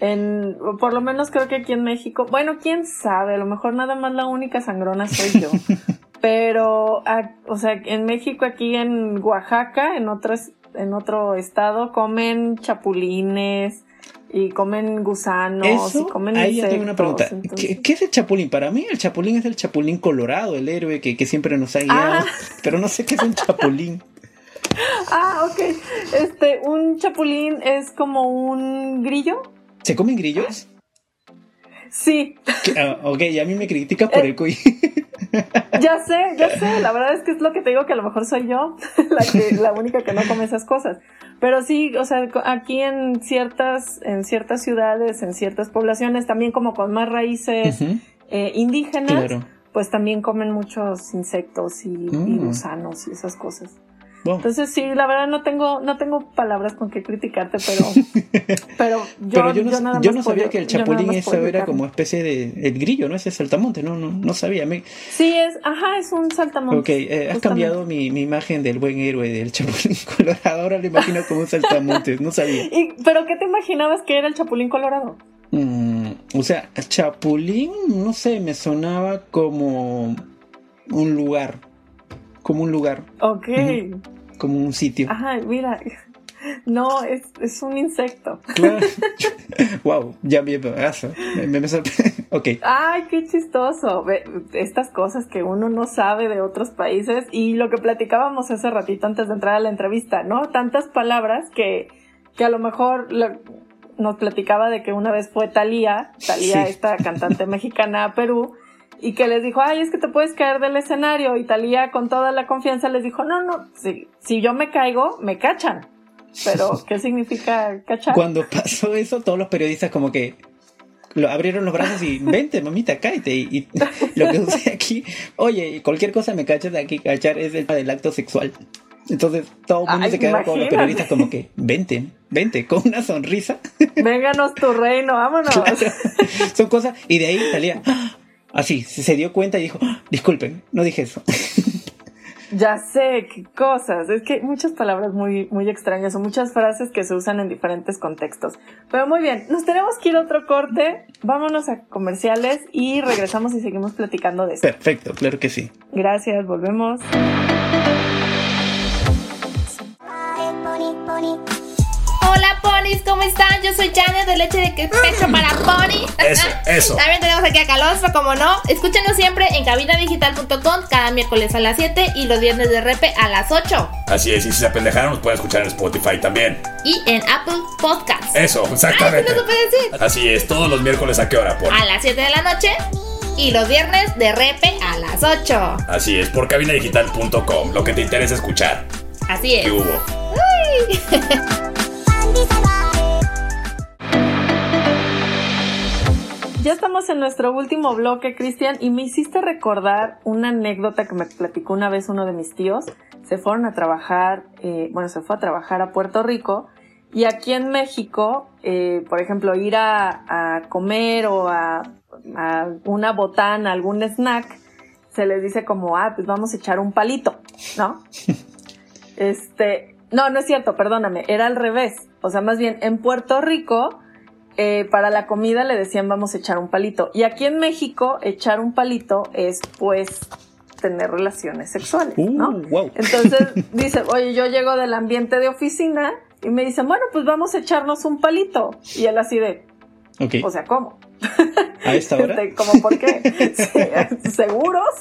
En, por lo menos creo que aquí en México, bueno, quién sabe, a lo mejor nada más la única sangrona soy yo. Pero, o sea, en México, aquí en Oaxaca, en otros, en otro estado, comen chapulines, y comen gusanos y comen ahí insectos. tengo una pregunta. ¿Qué, es el chapulín? Para mí el chapulín es el chapulín colorado, el héroe que, siempre nos ha guiado. Ah. Pero no sé qué es un chapulín. ah, ok. Este, un chapulín es como un grillo. ¿Se comen grillos? Sí. Ah, ok, y a mí me critica por el cuy. Ya sé, ya sé. La verdad es que es lo que te digo que a lo mejor soy yo la, que, la única que no come esas cosas. Pero sí, o sea, aquí en ciertas, en ciertas ciudades, en ciertas poblaciones, también como con más raíces eh, indígenas, pues también comen muchos insectos y, y, mm. gusanos y esas cosas. Entonces sí, la verdad no tengo, no tengo palabras con qué criticarte, pero, pero yo, yo, no, yo no sabía que el chapulín eso era como especie de el grillo, ¿no? Ese saltamonte, no, no, no sabía. Sí, es, ajá, es un saltamonte. Ok, eh, has cambiado mi, mi, imagen del buen héroe del chapulín colorado, ahora lo imagino como un saltamonte, no sabía. ¿Y, ¿Pero qué te imaginabas que era el chapulín colorado? Mm, o sea, chapulín, no sé, me sonaba como un lugar como un lugar. Ok. Como un sitio. Ajá, mira. No, es, es un insecto. wow, ya me, me, me ok. Ay, qué chistoso. Estas cosas que uno no sabe de otros países y lo que platicábamos hace ratito antes de entrar a la entrevista, ¿no? Tantas palabras que, que a lo mejor nos platicaba de que una vez fue Talía, Talía, esta cantante mexicana a Perú, y que les dijo, ay, es que te puedes caer del escenario. Y Talía con toda la confianza les dijo, no, no, si, si yo me caigo, me cachan. Pero, ¿qué significa cachar? Cuando pasó eso, todos los periodistas como que lo abrieron los brazos y vente, mamita, cállate. Y, lo que sucede aquí, oye, cualquier cosa me cachas de aquí, cachar es el del acto sexual. Entonces todo el mundo se quedó con los periodistas como que, vente, vente, con una sonrisa. Vénganos tu reino, vámonos. Son cosas, y de ahí salía, Así, se dio cuenta y dijo, ah, disculpen, no dije eso. Ya sé, qué cosas. Es que muchas palabras muy, muy extrañas o muchas frases que se usan en diferentes contextos. Pero muy bien, nos tenemos que ir a otro corte. Vámonos a comerciales y regresamos y seguimos platicando de esto. Perfecto, claro que sí. Gracias, volvemos. Ponis, ¿cómo están? Yo soy Janet de Leche de Pecho para Pony. Eso, eso. También tenemos aquí a Calostro, como no. Escúchenos siempre en cabinadigital.com cada miércoles a las 7 y los viernes de repe a las 8. Así es, y si se apendejaron nos pueden escuchar en Spotify también. Y en Apple Podcasts. Eso, exactamente. Ay, puede decir? Así es, todos los miércoles a qué hora, Pony. A las 7 de la noche y los viernes de repe a las 8. Así es, por cabinadigital.com, lo que te interesa escuchar. Así es. ¿Qué hubo? Ya estamos en nuestro último bloque, Cristian, y me hiciste recordar una anécdota que me platicó una vez uno de mis tíos. Se fueron a trabajar, eh, bueno, se fue a trabajar a Puerto Rico y aquí en México, eh, por ejemplo, ir a, comer o a, a, una botana, algún snack, se les dice como, ah, pues vamos a echar un palito, ¿no? este, no, no es cierto, perdóname, era al revés. O sea, más bien, en Puerto Rico, eh, para la comida le decían vamos a echar un palito. Y aquí en México, echar un palito es pues tener relaciones sexuales, ¿no? Uh, Entonces dice, oye, yo llego del ambiente de oficina y me dicen, bueno, pues vamos a echarnos un palito. Y él así de, o sea, ¿cómo? ¿A esta hora? Este, ¿Cómo por qué? ¿Seguros?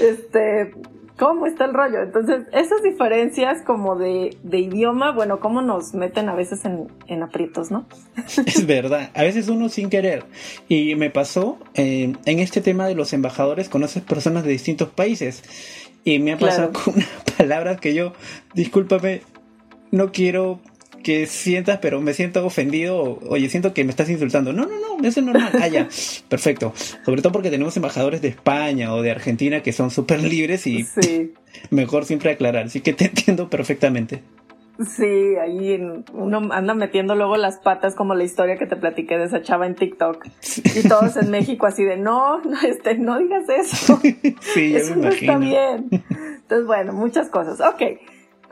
Este, cómo está el rollo. Entonces, esas diferencias como de, idioma, bueno, cómo nos meten a veces en, aprietos, ¿no? Es verdad, a veces uno sin querer. Y me pasó eh, en este tema de los embajadores, conoces personas de distintos países. Y me ha pasado con una palabra que yo, discúlpame, no quiero que sientas, pero me siento ofendido, oye, siento que me estás insultando. No, no, no, eso es normal. Ah, ya, perfecto. Sobre todo porque tenemos embajadores de España o de Argentina que son súper libres y mejor siempre aclarar. Así que te entiendo perfectamente. Sí, ahí uno anda metiendo luego las patas como la historia que te platiqué de esa chava en TikTok. Y todos en México así de, no, no, este, no digas eso. sí, eso no está bien. Entonces, bueno, muchas cosas. Ok.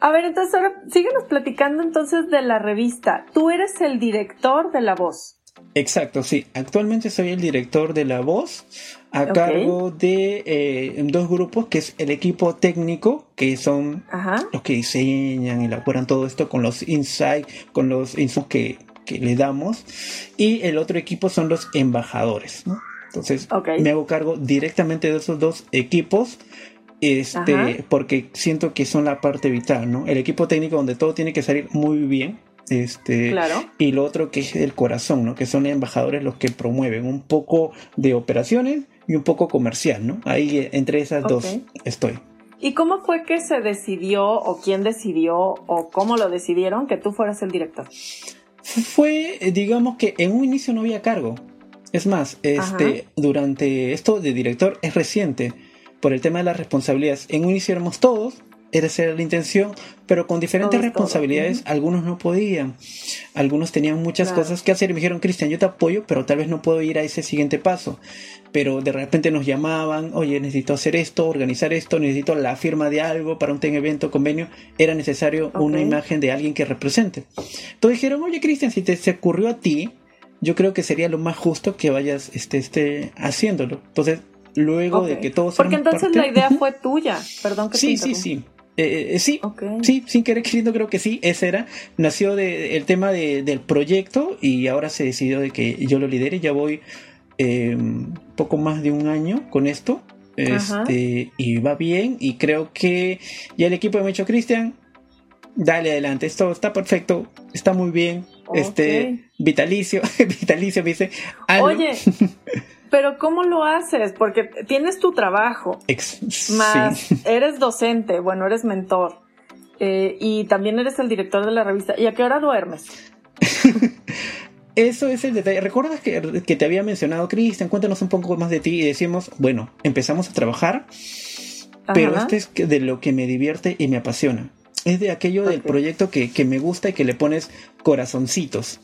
A ver, entonces ahora síguenos platicando entonces de la revista. Tú eres el director de La Voz. Exacto, sí. Actualmente soy el director de La Voz a cargo de eh, dos grupos, que es el equipo técnico, que son los que diseñan, elaboran todo esto con los insights, con los insights que, le damos, y el otro equipo son los embajadores. Entonces, me hago cargo directamente de esos dos equipos este, porque siento que son la parte vital, ¿no? El equipo técnico donde todo tiene que salir muy bien, este, y lo otro que es el corazón, ¿no? Que son los embajadores los que promueven un poco de operaciones y un poco comercial, ¿no? Ahí eh, entre esas dos estoy. ¿Y cómo fue que se decidió o quién decidió o cómo lo decidieron que tú fueras el director? Fue, eh, digamos que en un inicio no había cargo. Es más, este, durante esto de director es reciente por el tema de las responsabilidades. En un inicio éramos todos, esa era la intención, pero con diferentes responsabilidades, algunos no podían, algunos tenían muchas cosas que hacer y me dijeron, Cristian, yo te apoyo, pero tal vez no puedo ir a ese siguiente paso. Pero de repente nos llamaban, oye, necesito hacer esto, organizar esto, necesito la firma de algo para un evento, convenio, era necesario una imagen de alguien que represente. Entonces dijeron, oye, Cristian, si te se ocurrió a ti, yo creo que sería lo más justo que vayas este, este, haciéndolo. Entonces, luego de que todos Porque entonces la idea fue tuya, perdón que Sí, sí, sí. Eh, eh, sí, sí, sin querer queriendo creo que sí, ese era. Nació de, el tema del proyecto y ahora se decidió de que yo lo lidere. Ya voy eh, poco más de un año con esto. Este, y va bien y creo que ya el equipo me ha dicho, Cristian, dale adelante, esto está perfecto, está muy bien. Este, vitalicio, vitalicio me dice, Oye, Pero ¿cómo lo haces? Porque tienes tu trabajo, más eres docente, bueno, eres mentor, eh, y también eres el director de la revista. ¿Y a qué hora duermes? Eso es el detalle. ¿Recuerdas que, te había mencionado, Cristian? Cuéntanos un poco más de ti y decimos, bueno, empezamos a trabajar, pero este es de lo que me divierte y me apasiona. Es de aquello del proyecto que, que me gusta y que le pones corazoncitos.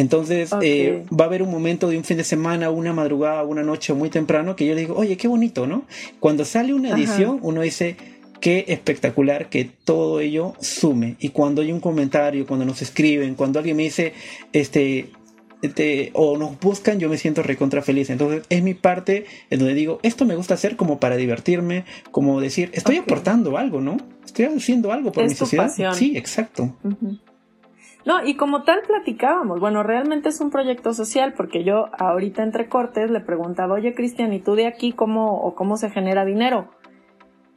Entonces eh, va a haber un momento de un fin de semana, una madrugada, una noche muy temprano que yo le digo, oye, qué bonito, ¿no? Cuando sale una edición, uno dice, qué espectacular que todo ello sume. Y cuando hay un comentario, cuando nos escriben, cuando alguien me dice, este, este o nos buscan, yo me siento recontra feliz. Entonces es mi parte en donde digo, esto me gusta hacer como para divertirme, como decir, estoy aportando algo, ¿no? Estoy haciendo algo por mi sociedad. Sí, exacto. No, y como tal platicábamos, bueno, realmente es un proyecto social porque yo ahorita entre cortes le preguntaba, oye Cristian, ¿y tú de aquí cómo o cómo se genera dinero?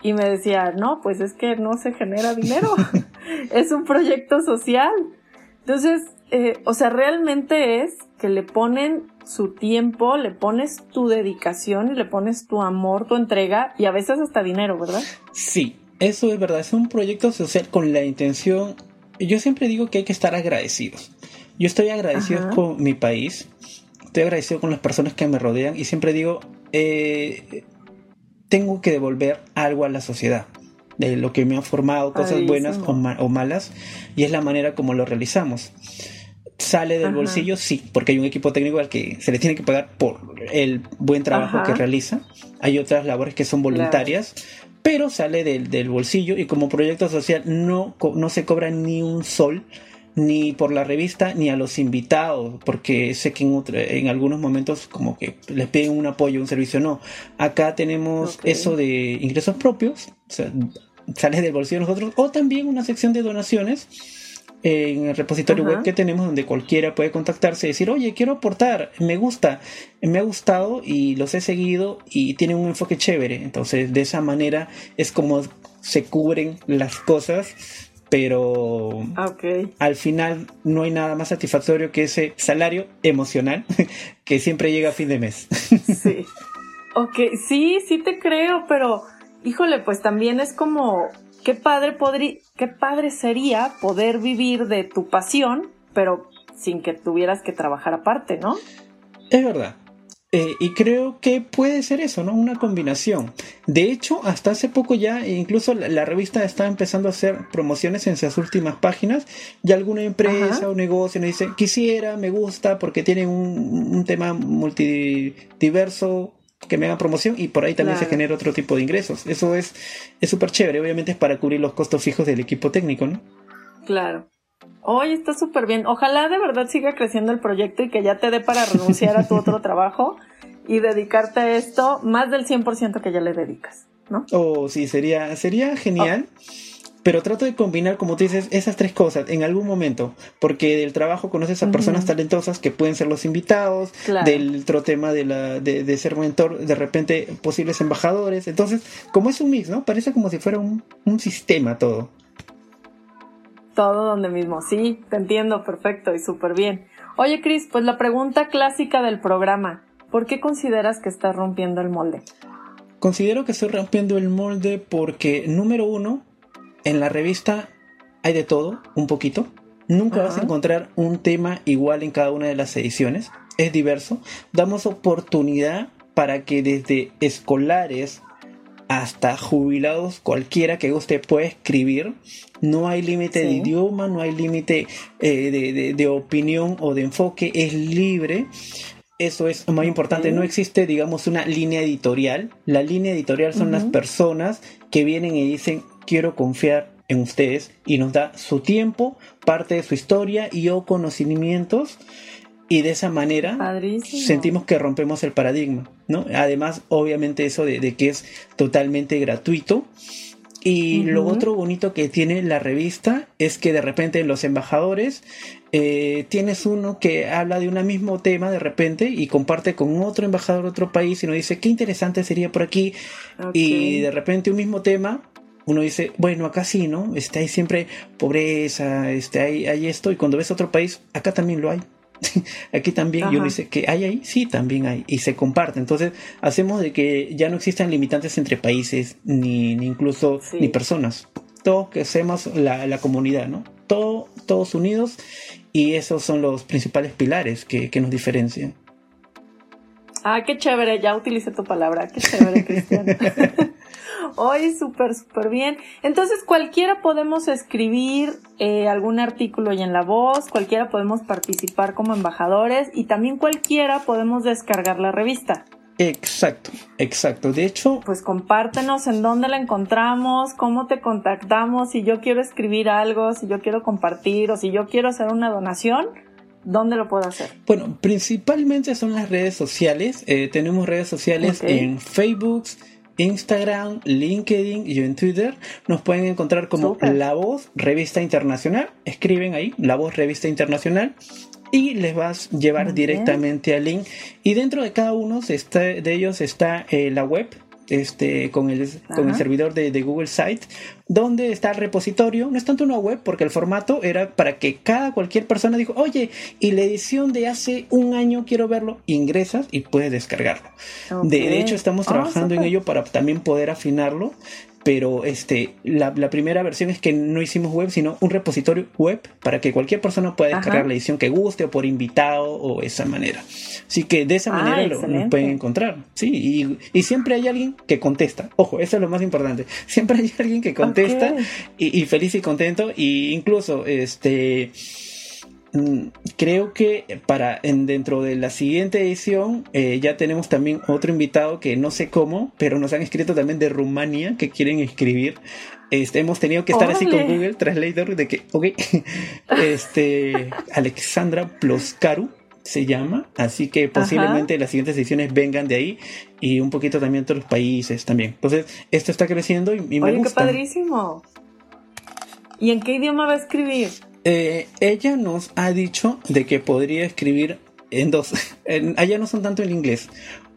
Y me decía, no, pues es que no se genera dinero, es un proyecto social. Entonces, eh, o sea, realmente es que le ponen su tiempo, le pones tu dedicación y le pones tu amor, tu entrega y a veces hasta dinero, ¿verdad? Sí, eso es verdad, es un proyecto social con la intención yo siempre digo que hay que estar agradecidos. Yo estoy agradecido con mi país, estoy agradecido con las personas que me rodean y siempre digo, eh, tengo que devolver algo a la sociedad de lo que me ha formado, cosas buenas o, malas, y es la manera como lo realizamos. ¿Sale del bolsillo? Sí, porque hay un equipo técnico al que se le tiene que pagar por el buen trabajo que realiza. Hay otras labores que son voluntarias, pero sale del, del bolsillo y como proyecto social no, no se cobra ni un sol ni por la revista ni a los invitados, porque sé que en, en algunos momentos como que les piden un apoyo, un servicio, no. Acá tenemos eso de ingresos propios, o sea, sale del bolsillo de nosotros, o también una sección de donaciones en el repositorio web que tenemos donde cualquiera puede contactarse y decir, oye, quiero aportar, me gusta, me ha gustado y los he seguido y tienen un enfoque chévere. Entonces, de esa manera es como se cubren las cosas, pero al final no hay nada más satisfactorio que ese salario emocional que siempre llega a fin de mes. sí. Ok, sí, sí te creo, pero híjole, pues también es como qué padre, podría, qué padre sería poder vivir de tu pasión, pero sin que tuvieras que trabajar aparte, ¿no? Es verdad. Eh, y creo que puede ser eso, ¿no? Una combinación. De hecho, hasta hace poco ya, incluso la, revista está empezando a hacer promociones en sus últimas páginas. Y alguna empresa o negocio nos dice, quisiera, me gusta, porque tienen un, tema multidiverso que me hagan promoción y por ahí también se genera otro tipo de ingresos. Eso es súper chévere. Obviamente es para cubrir los costos fijos del equipo técnico, ¿no? Claro. Oye, está súper bien. Ojalá de verdad siga creciendo el proyecto y que ya te dé para renunciar a tu otro trabajo y dedicarte a esto más del 100% que ya le dedicas, ¿no? Oh, sí, sería, sería genial. Pero trato de combinar, como tú dices, esas tres cosas en algún momento, porque del trabajo conoces a personas talentosas que pueden ser los invitados, del otro tema de, la, de, ser mentor, de repente posibles embajadores. Entonces, como es un mix, ¿no? Parece como si fuera un, un sistema todo. Todo donde mismo, sí, te entiendo, perfecto y súper bien. Oye, Cris, pues la pregunta clásica del programa, ¿por qué consideras que estás rompiendo el molde? Considero que estoy rompiendo el molde porque, número uno, en la revista hay de todo, un poquito. Nunca vas a encontrar un tema igual en cada una de las ediciones. Es diverso. Damos oportunidad para que desde escolares hasta jubilados, cualquiera que guste puede escribir. No hay límite de idioma, no hay límite eh, de, opinión o de enfoque, es libre. Eso es muy importante. No existe, digamos, una línea editorial. La línea editorial son las personas que vienen y dicen, quiero confiar en ustedes y nos da su tiempo, parte de su historia y o conocimientos. Y de esa manera sentimos que rompemos el paradigma, ¿no? Además, obviamente eso de, que es totalmente gratuito. Y lo otro bonito que tiene la revista es que de repente los embajadores eh, tienes uno que habla de un mismo tema de repente y comparte con otro embajador de otro país y nos dice qué interesante sería por aquí y de repente un mismo tema uno dice, bueno, acá sí, ¿no? Está ahí siempre pobreza, este, hay, hay esto, y cuando ves otro país, acá también lo hay. aquí también, y uno dice que hay ahí, sí, también hay, y se comparte. Entonces, hacemos de que ya no existan limitantes entre países, ni, incluso ni personas. Todos que hacemos la, la comunidad, ¿no? Todo, todos unidos, y esos son los principales pilares que, que nos diferencian. Ah, qué chévere, ya utilicé tu palabra, qué chévere, Cristian. Hoy súper, súper bien. Entonces, cualquiera podemos escribir eh, algún artículo y en la voz, cualquiera podemos participar como embajadores y también cualquiera podemos descargar la revista. Exacto, exacto. De hecho, pues compártenos en dónde la encontramos, cómo te contactamos, si yo quiero escribir algo, si yo quiero compartir o si yo quiero hacer una donación. ¿Dónde lo puedo hacer? Bueno, principalmente son las redes sociales. Eh, tenemos redes sociales en Facebook, Instagram, LinkedIn y en Twitter nos pueden encontrar como La Voz Revista Internacional. Escriben ahí La Voz Revista Internacional y les vas a llevar directamente al link. Y dentro de cada uno de ellos está eh, la web este, con, el, con el servidor de, Google Site, donde está el repositorio. No es tanto una web, porque el formato era para que cada cualquier persona dijo, oye, y la edición de hace un año quiero verlo, ingresas y puedes descargarlo. De, hecho, estamos ah, trabajando en ello para también poder afinarlo pero este, la, primera versión es que no hicimos web, sino un repositorio web para que cualquier persona pueda descargar la edición que guste o por invitado o esa manera. Así que de esa ah, manera lo, pueden encontrar. Sí, y, siempre hay alguien que contesta. Ojo, eso es lo más importante. Siempre hay alguien que contesta y, y, feliz y contento. Y incluso este creo que para en, dentro de la siguiente edición eh, ya tenemos también otro invitado que no sé cómo, pero nos han escrito también de Rumania que quieren escribir. Este, hemos tenido que estar así con Google Translator de que, ok, este, Alexandra Ploskaru se llama, así que posiblemente las siguientes ediciones vengan de ahí y un poquito también de otros países también. Entonces, esto está creciendo y, me Oye, gusta. qué padrísimo. ¿Y en qué idioma va a escribir? Eh, ella nos ha dicho de que podría escribir en dos. allá no son tanto en inglés.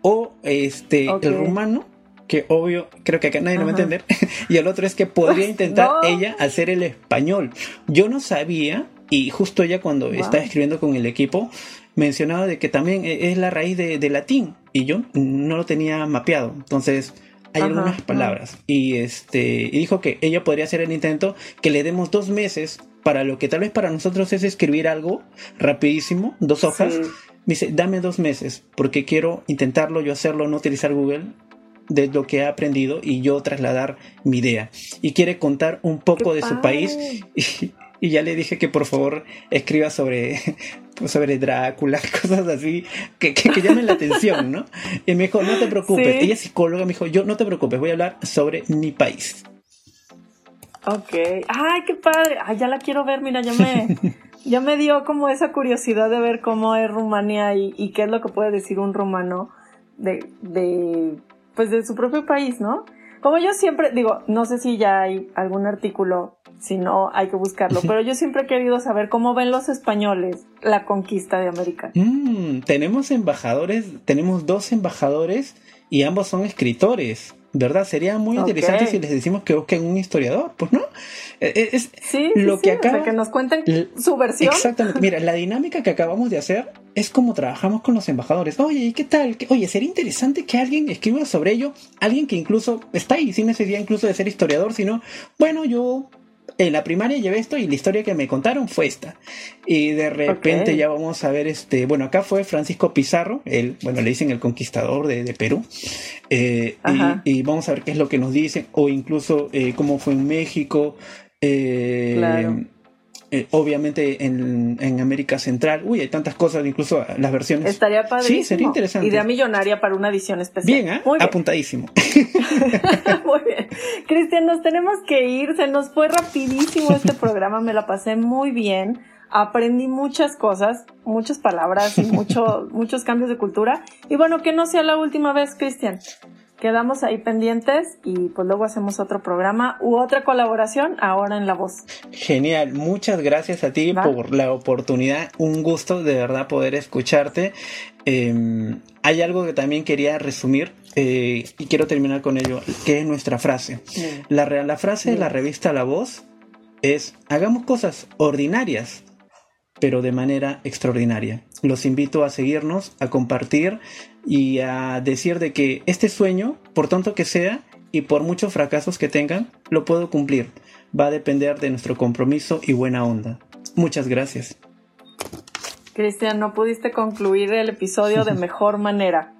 O este el rumano, que obvio, creo que acá nadie lo va a entender. y el otro es que podría intentar ella hacer el español. Yo no sabía, y justo ella cuando estaba escribiendo con el equipo, mencionaba de que también e, es la raíz de, de latín. Y yo no lo tenía mapeado. Entonces, hay algunas palabras. Y este y dijo que ella podría hacer el intento que le demos dos meses para lo que tal vez para nosotros es escribir algo rapidísimo, dos hojas. Me dice, dame dos meses, porque quiero intentarlo, yo hacerlo, no utilizar Google, de lo que ha aprendido y yo trasladar mi idea. Y quiere contar un poco de su país y, ya le dije que por favor escriba sobre, sobre Drácula, cosas así que, que, llamen la atención, ¿no? Y me dijo, no te preocupes, ella es psicóloga, me dijo, yo no te preocupes, voy a hablar sobre mi país. Ok, ay, qué padre, ay, ya la quiero ver, mira, ya me, ya me dio como esa curiosidad de ver cómo es Rumania y, y qué es lo que puede decir un rumano de, de pues de su propio país, ¿no? Como yo siempre digo, no sé si ya hay algún artículo, si no hay que buscarlo, pero yo siempre he querido saber cómo ven los españoles la conquista de América. Mm, tenemos embajadores, tenemos dos embajadores y ambos son escritores. ¿Verdad? Sería muy interesante si les decimos que busquen un historiador, pues no. Eh, eh, es sí, lo que acaba, que nos cuenten su versión. Exactamente. Mira, la dinámica que acabamos de hacer es como trabajamos con los embajadores. Oye, ¿qué tal? Oye, sería interesante que alguien escriba sobre ello, alguien que incluso está ahí sin necesidad incluso de ser historiador, sino, bueno, yo en la primaria llevé esto y la historia que me contaron fue esta. Y de repente ya vamos a ver este, bueno, acá fue Francisco Pizarro, el, bueno, le dicen el conquistador de, Perú. Eh, y, vamos a ver qué es lo que nos dicen, o incluso eh, cómo fue en México. Eh, claro. Eh, obviamente en, América Central. Uy, hay tantas cosas, incluso las versiones. Estaría padrísimo. Sí, sería interesante. Idea millonaria para una edición especial. Bien, ¿eh? apuntadísimo. Muy bien. Cristian, nos tenemos que ir. Se nos fue rapidísimo este programa. Me la pasé muy bien. Aprendí muchas cosas, muchas palabras y mucho, muchos cambios de cultura. Y bueno, que no sea la última vez, Cristian quedamos ahí pendientes y pues luego hacemos otro programa u otra colaboración ahora en La Voz. Genial, muchas gracias a ti por la oportunidad, un gusto de verdad poder escucharte. Em, hay algo que también quería resumir eh, y quiero terminar con ello, que es nuestra frase. La, la frase de la revista La Voz es, hagamos cosas ordinarias, pero de manera extraordinaria. Los invito a seguirnos, a compartir y a decir de que este sueño, por tanto que sea y por muchos fracasos que tengan, lo puedo cumplir. Va a depender de nuestro compromiso y buena onda. Muchas gracias. Cristian, no pudiste concluir el episodio de mejor manera.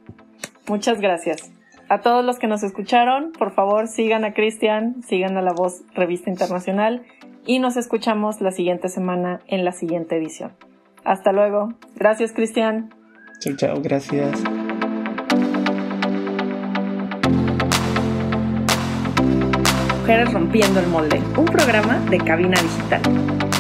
Muchas gracias. A todos los que nos escucharon, por favor sigan a Cristian, sigan a La Voz Revista Internacional y nos escuchamos la siguiente semana en la siguiente edición. Hasta luego. Gracias, Cristian. Chao, chao, gracias. Mujeres Rompiendo el Molde, un programa de cabina digital.